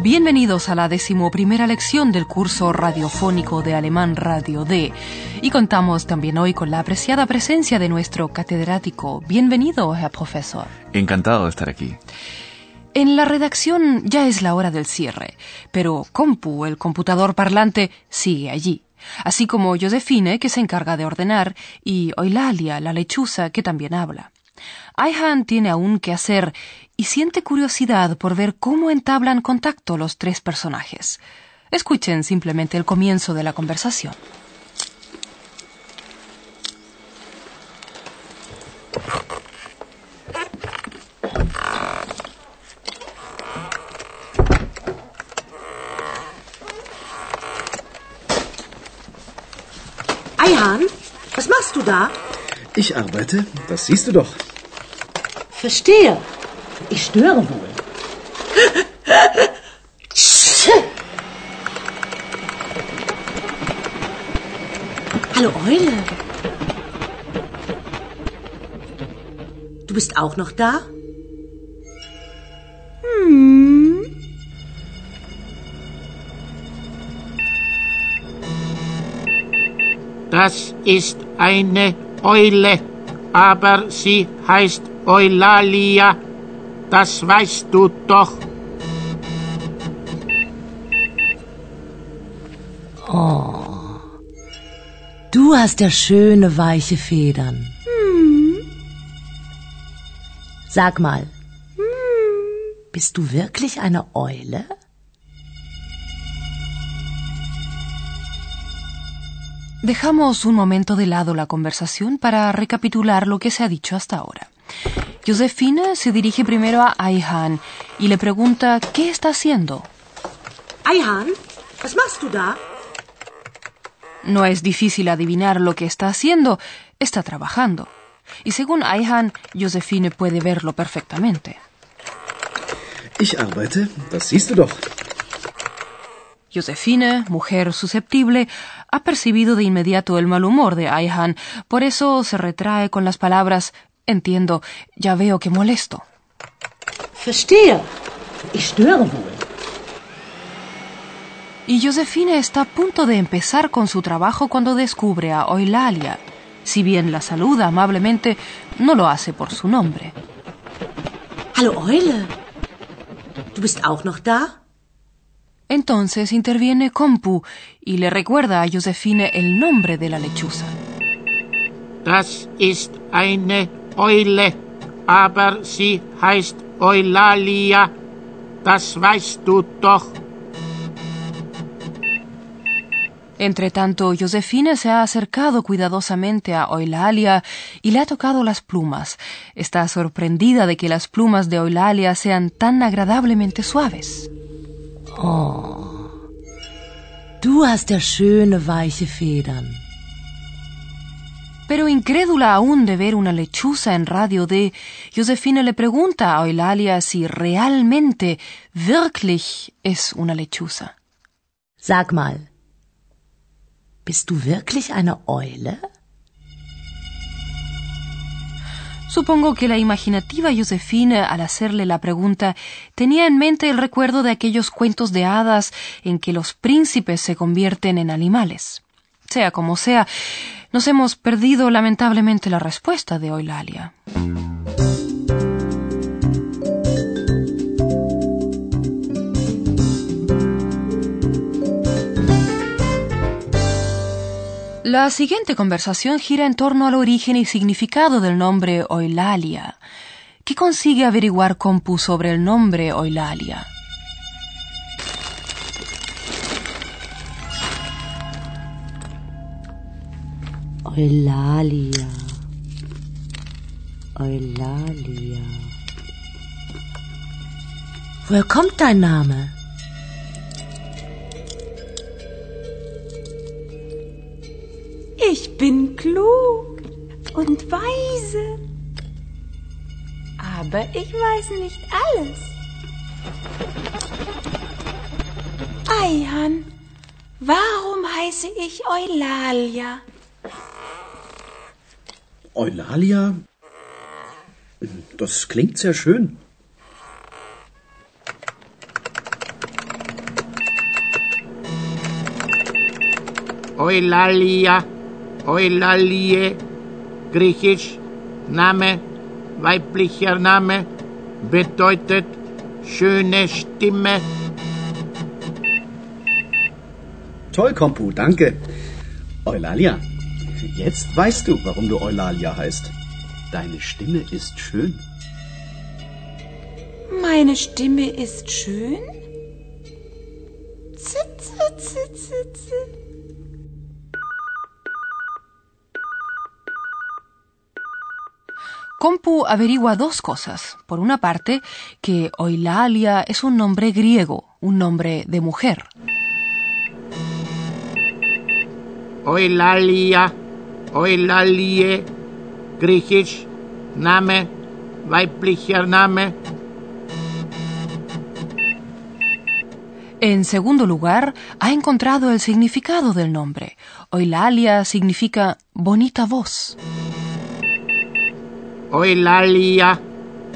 Bienvenidos a la decimoprimera lección del curso radiofónico de Alemán Radio D. Y contamos también hoy con la apreciada presencia de nuestro catedrático. Bienvenido, Herr Profesor. Encantado de estar aquí. En la redacción ya es la hora del cierre, pero Compu, el computador parlante, sigue allí. Así como Josefine, que se encarga de ordenar, y Oilalia, la lechuza, que también habla. Aihan tiene aún que hacer y siente curiosidad por ver cómo entablan contacto los tres personajes. Escuchen simplemente el comienzo de la conversación. Eihan, was machst du da? Ich arbeite, das siehst du doch. Verstehe. Ich störe wohl. Hallo Eule. Du bist auch noch da? Das ist eine Eule, aber sie heißt Eulalia. Das weißt du doch. Oh. Du hast ja schöne weiche Federn. Sag mal. Bist du wirklich eine Eule? Dejamos un momento de lado la conversación para recapitular lo que se ha dicho hasta ahora. Josefina se dirige primero a Aihan y le pregunta qué está haciendo. Eihan, was machst du da? No es difícil adivinar lo que está haciendo, está trabajando. Y según Aihan, Josefine puede verlo perfectamente. Ich arbeite, das siehst du doch. Josefine, mujer susceptible, ha percibido de inmediato el mal humor de Aihan, por eso se retrae con las palabras Entiendo, ya veo que molesto. Verstehe. Ich störe wohl. Y Josefine está a punto de empezar con su trabajo cuando descubre a Eulalia. Si bien la saluda amablemente, no lo hace por su nombre. Hallo Eule. Du bist auch noch da? Entonces interviene Compu y le recuerda a Josefine el nombre de la lechuza. Das ist eine Eule, aber sie heißt Eulalia. Das weißt du doch. Entre tanto, Josefine se ha acercado cuidadosamente a Eulalia y le ha tocado las plumas. Está sorprendida de que las plumas de Eulalia sean tan agradablemente suaves. Oh. Du hast ja schöne weiche Federn. Pero incrédula aún de ver una lechuza en Radio D, Josefine le pregunta a Eulalia si realmente, wirklich es una lechuza. Sag mal. Bist du wirklich eine Eule? Supongo que la imaginativa Josefine, al hacerle la pregunta, tenía en mente el recuerdo de aquellos cuentos de hadas en que los príncipes se convierten en animales. Sea como sea, nos hemos perdido lamentablemente la respuesta de Eulalia. La siguiente conversación gira en torno al origen y significado del nombre Eulalia. ¿Qué consigue averiguar Compu sobre el nombre Eulalia? Eulalia. Eulalia. Woher kommt dein Name? bin klug und weise. Aber ich weiß nicht alles. Eihan, warum heiße ich Eulalia? Eulalia? Das klingt sehr schön. Eulalia, Eulalie, griechisch, Name, weiblicher Name, bedeutet schöne Stimme. Toll, Kompu, danke. Eulalia, jetzt weißt du, warum du Eulalia heißt. Deine Stimme ist schön. Meine Stimme ist schön? Zitze, zitze, zitze. Compu averigua dos cosas. Por una parte, que Oilalia es un nombre griego, un nombre de mujer. Eulalia, Eulalie, griechisch, Name, weiblicher Name. En segundo lugar, ha encontrado el significado del nombre. Oilalia significa bonita voz. Eulalia,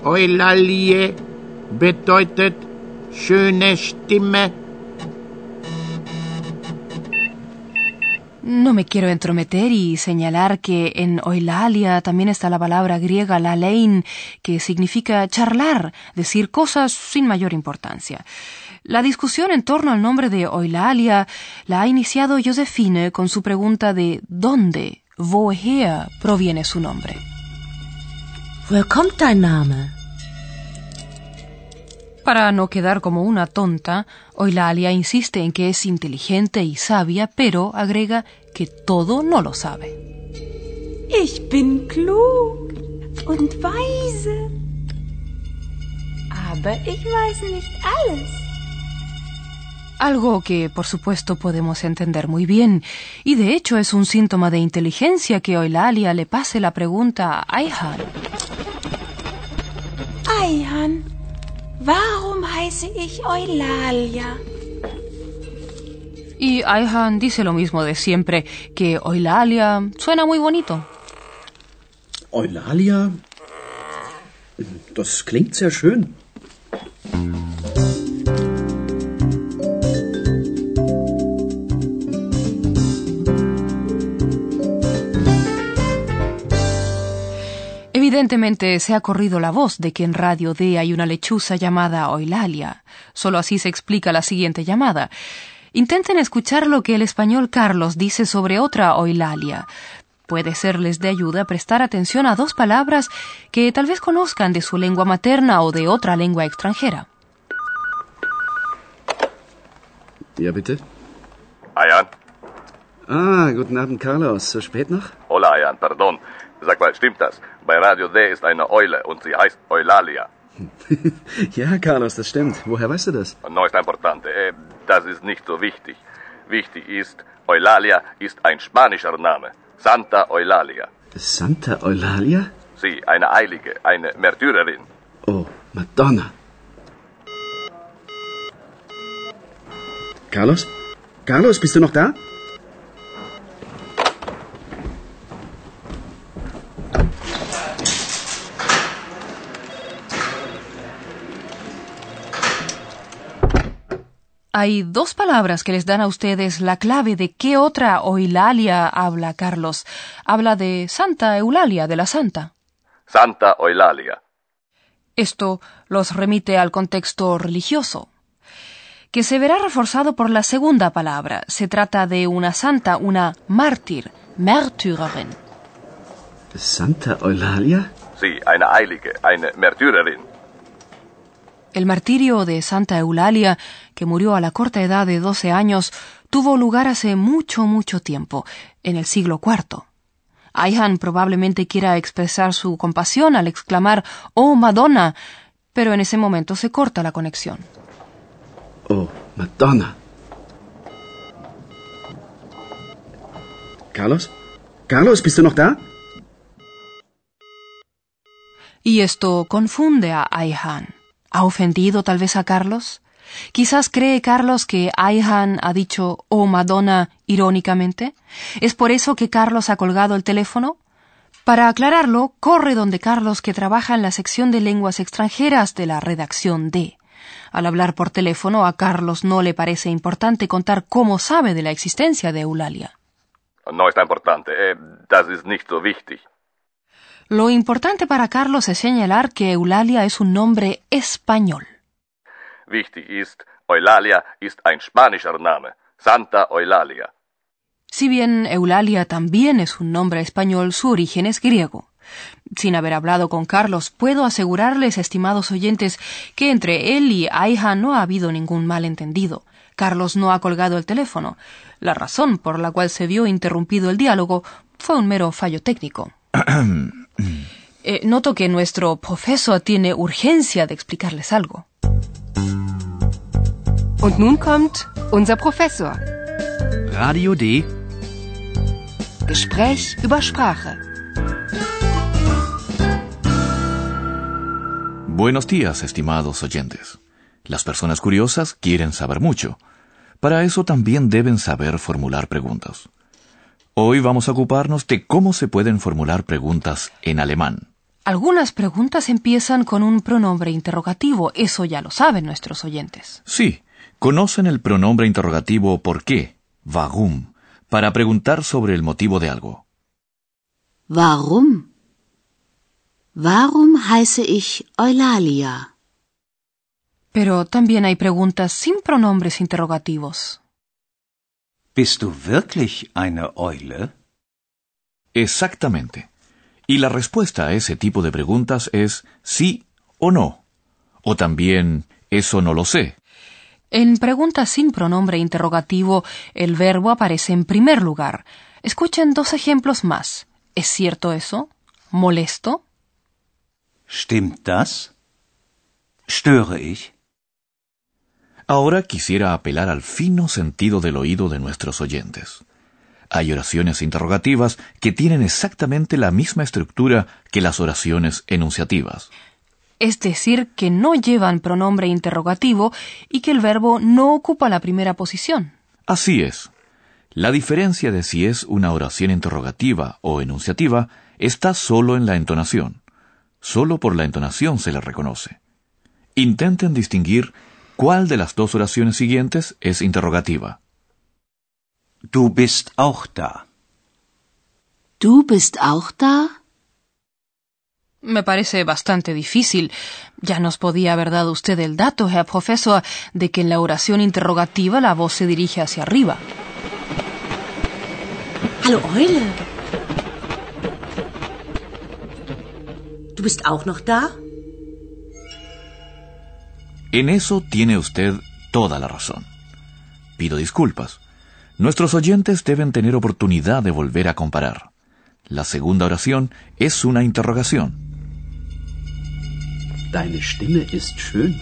Eulalie, bedeutet schöne Stimme. No me quiero entrometer y señalar que en Oilalia también está la palabra griega lalein, que significa charlar, decir cosas sin mayor importancia. La discusión en torno al nombre de Oilalia la ha iniciado Josephine con su pregunta de ¿dónde, woher, proviene su nombre? Kommt dein Name? Para no quedar como una tonta, Oilalia insiste en que es inteligente y sabia, pero agrega que todo no lo sabe. Ich bin klug und weise. Aber ich weiß nicht alles. Algo que, por supuesto, podemos entender muy bien, y de hecho es un síntoma de inteligencia que Oilalia le pase la pregunta a Aihan. Eihan, warum heiße ich Eulalia? Y Aihan dice lo mismo de siempre, que Oilalia suena muy bonito. Eulalia? Das klingt sehr schön. Evidentemente se ha corrido la voz de que en Radio D hay una lechuza llamada Oilalia. Solo así se explica la siguiente llamada. Intenten escuchar lo que el español Carlos dice sobre otra Oilalia. Puede serles de ayuda prestar atención a dos palabras que tal vez conozcan de su lengua materna o de otra lengua extranjera. Ja, bitte? Ayan? Ah, guten Abend, Carlos. So spät noch? Hola, Ayan, perdón. Sag mal, stimmt das? Bei Radio D ist eine Eule und sie heißt Eulalia. ja, Carlos, das stimmt. Woher weißt du das? No está importante. Eh, das ist nicht so wichtig. Wichtig ist, Eulalia ist ein spanischer Name. Santa Eulalia. Santa Eulalia? Sie, eine Eilige, eine Märtyrerin. Oh, Madonna. Carlos? Carlos, bist du noch da? Hay dos palabras que les dan a ustedes la clave de qué otra Oilalia habla Carlos. Habla de Santa Eulalia, de la Santa. Santa Eulalia. Esto los remite al contexto religioso, que se verá reforzado por la segunda palabra. Se trata de una santa, una mártir, Märtyrerin. Santa Eulalia? Sie, eine Eilige, eine Märtyrerin. El martirio de Santa Eulalia, que murió a la corta edad de 12 años, tuvo lugar hace mucho, mucho tiempo, en el siglo IV. Ayhan probablemente quiera expresar su compasión al exclamar Oh Madonna, pero en ese momento se corta la conexión. Oh, Madonna. Carlos? Carlos, bist du noch da? Y esto confunde a Ayhan. ¿Ha ofendido tal vez a Carlos? Quizás cree Carlos que Ayhan ha dicho Oh Madonna irónicamente. ¿Es por eso que Carlos ha colgado el teléfono? Para aclararlo, corre donde Carlos, que trabaja en la sección de lenguas extranjeras de la redacción D. Al hablar por teléfono, a Carlos no le parece importante contar cómo sabe de la existencia de Eulalia. No está importante. Eh, das ist nicht so wichtig. Lo importante para Carlos es señalar que Eulalia es un nombre español. Wichtig ist, Eulalia ist ein spanischer Name. Santa Eulalia. Si bien Eulalia también es un nombre español, su origen es griego. Sin haber hablado con Carlos, puedo asegurarles, estimados oyentes, que entre él y Aija no ha habido ningún malentendido. Carlos no ha colgado el teléfono. La razón por la cual se vio interrumpido el diálogo fue un mero fallo técnico. Eh, noto que nuestro profesor tiene urgencia de explicarles algo. Und nun kommt unser Professor. Radio D. Gespräch über Sprache. Buenos días, estimados oyentes. Las personas curiosas quieren saber mucho. Para eso también deben saber formular preguntas. Hoy vamos a ocuparnos de cómo se pueden formular preguntas en alemán. Algunas preguntas empiezan con un pronombre interrogativo, eso ya lo saben nuestros oyentes. Sí, conocen el pronombre interrogativo ¿por qué? Warum, para preguntar sobre el motivo de algo. Warum? Warum heiße ich Eulalia? Pero también hay preguntas sin pronombres interrogativos. Bist du wirklich eine Eule? Exactamente. Y la respuesta a ese tipo de preguntas es sí o no. O también eso no lo sé. En preguntas sin pronombre interrogativo, el verbo aparece en primer lugar. Escuchen dos ejemplos más. ¿Es cierto eso? ¿Molesto? Stimmt das? Störe ich? Ahora quisiera apelar al fino sentido del oído de nuestros oyentes. Hay oraciones interrogativas que tienen exactamente la misma estructura que las oraciones enunciativas. Es decir, que no llevan pronombre interrogativo y que el verbo no ocupa la primera posición. Así es. La diferencia de si es una oración interrogativa o enunciativa está solo en la entonación. Solo por la entonación se le reconoce. Intenten distinguir cuál de las dos oraciones siguientes es interrogativa. Du bist auch da. Du bist auch da? Me parece bastante difícil. Ya nos podía haber dado usted el dato, Herr Professor, de que en la oración interrogativa la voz se dirige hacia arriba. Hallo Eule. Du bist auch noch da? En eso tiene usted toda la razón. Pido disculpas. Nuestros oyentes deben tener oportunidad de volver a comparar. La segunda oración es una interrogación. Deine Stimme ist schön.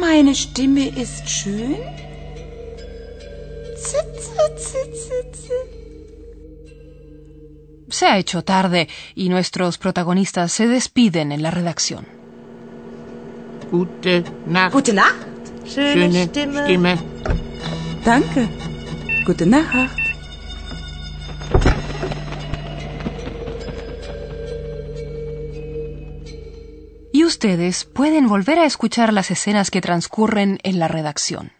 Meine Stimme ist schön. Zit, zit, zit, zit, zit. Se ha hecho tarde y nuestros protagonistas se despiden en la redacción. Gute Nacht. Gute Nacht. Schöne Stimme. Danke. Gute Nacht. Y ustedes pueden volver a escuchar las escenas que transcurren en la redacción.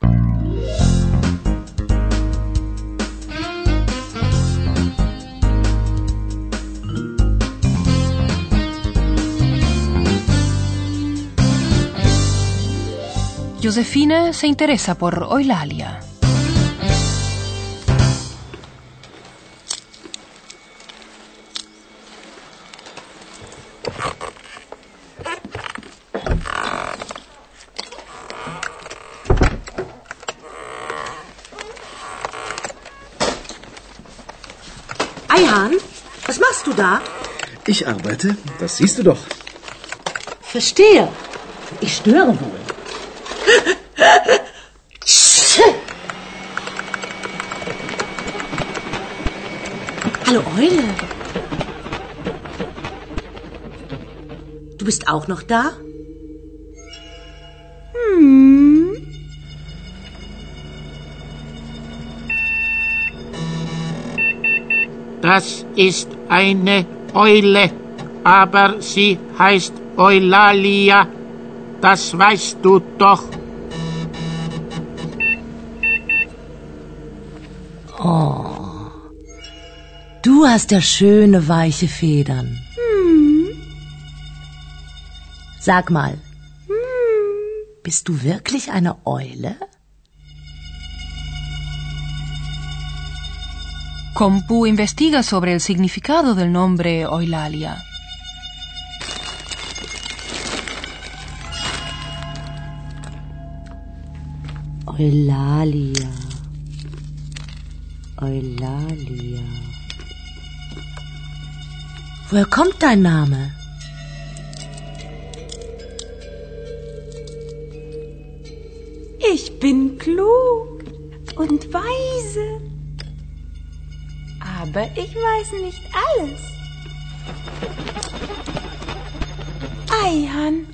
Josefine se interesa por Eulalia. Eihan, was machst du da? Ich arbeite, das siehst du doch. Verstehe. Ich störe wohl. Hallo Eule. Du bist auch noch da? Hm. Das ist eine Eule, aber sie heißt Eulalia. Das weißt du doch. Oh. Du hast ja schöne weiche Federn. Sag mal, bist du wirklich eine Eule? Compu investiga sobre el significado del nombre Eulalia. Eulalia. Eulalia. Woher kommt dein Name? Bin klug und weise. Aber ich weiß nicht alles. Eihan,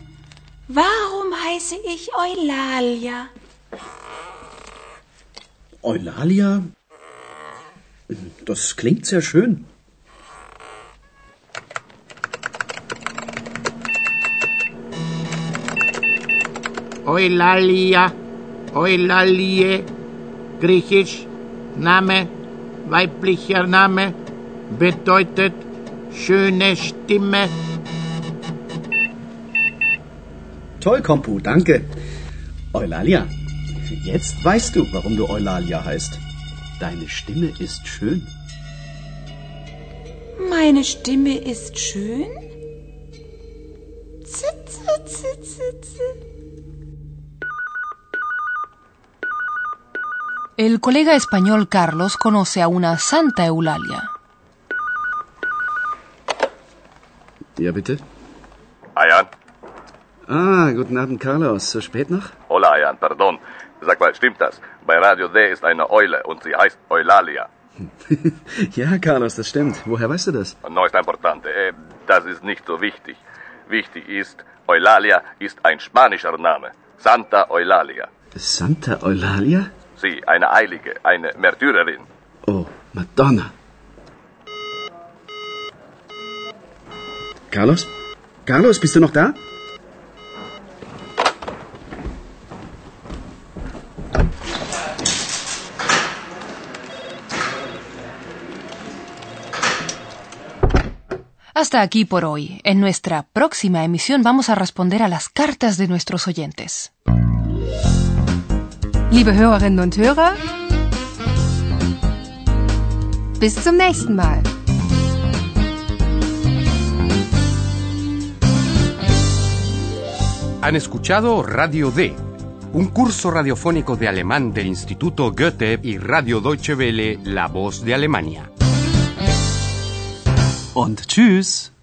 warum heiße ich Eulalia? Eulalia? Das klingt sehr schön. Eulalia, Eulalie, griechisch, Name, weiblicher Name, bedeutet schöne Stimme. Toll, Kompu, danke. Eulalia, jetzt weißt du, warum du Eulalia heißt. Deine Stimme ist schön. Meine Stimme ist schön? Zit, zit, zit, El colega español Carlos conoce a una Santa Eulalia. Ja, bitte? Ayan? Ah, guten Abend, Carlos. So spät noch? Hola, Ayan, perdón. Sag mal, stimmt das? Bei Radio D ist eine Eule und sie heißt Eulalia. ja, Carlos, das stimmt. Woher weißt du das? No está importante. Eh, das ist nicht so wichtig. Wichtig ist, Eulalia ist ein spanischer Name. Santa Eulalia. Santa Eulalia? Sie, eine Heilige, eine Märtyrerin. Oh, Madonna. Carlos? Carlos, bist du noch da? Hasta aquí por hoy. En nuestra próxima emisión vamos a responder a las cartas de nuestros oyentes. Liebe Hörerinnen und Hörer, bis zum nächsten Mal. Han escuchado Radio D, un curso radiofónico de alemán del Instituto Goethe y Radio Deutsche Welle, La Voz de Alemania. Und tschüss.